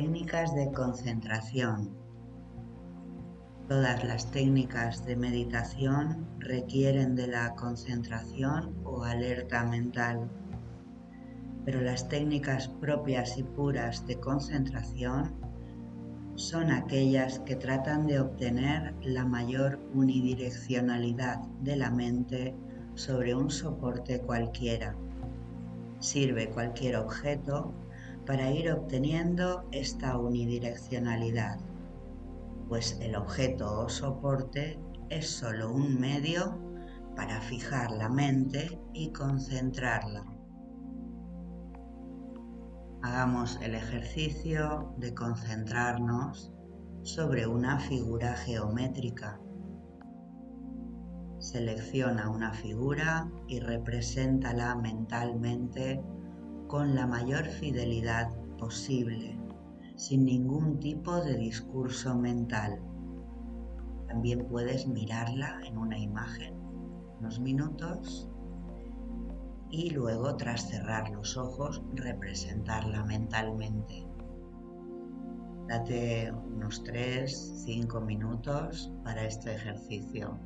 Técnicas de concentración. Todas las técnicas de meditación requieren de la concentración o alerta mental, pero las técnicas propias y puras de concentración son aquellas que tratan de obtener la mayor unidireccionalidad de la mente sobre un soporte cualquiera. Sirve cualquier objeto para ir obteniendo esta unidireccionalidad, pues el objeto o soporte es solo un medio para fijar la mente y concentrarla. Hagamos el ejercicio de concentrarnos sobre una figura geométrica. Selecciona una figura y represéntala mentalmente con la mayor fidelidad posible, sin ningún tipo de discurso mental. También puedes mirarla en una imagen unos minutos y luego tras cerrar los ojos representarla mentalmente. Date unos 3-5 minutos para este ejercicio.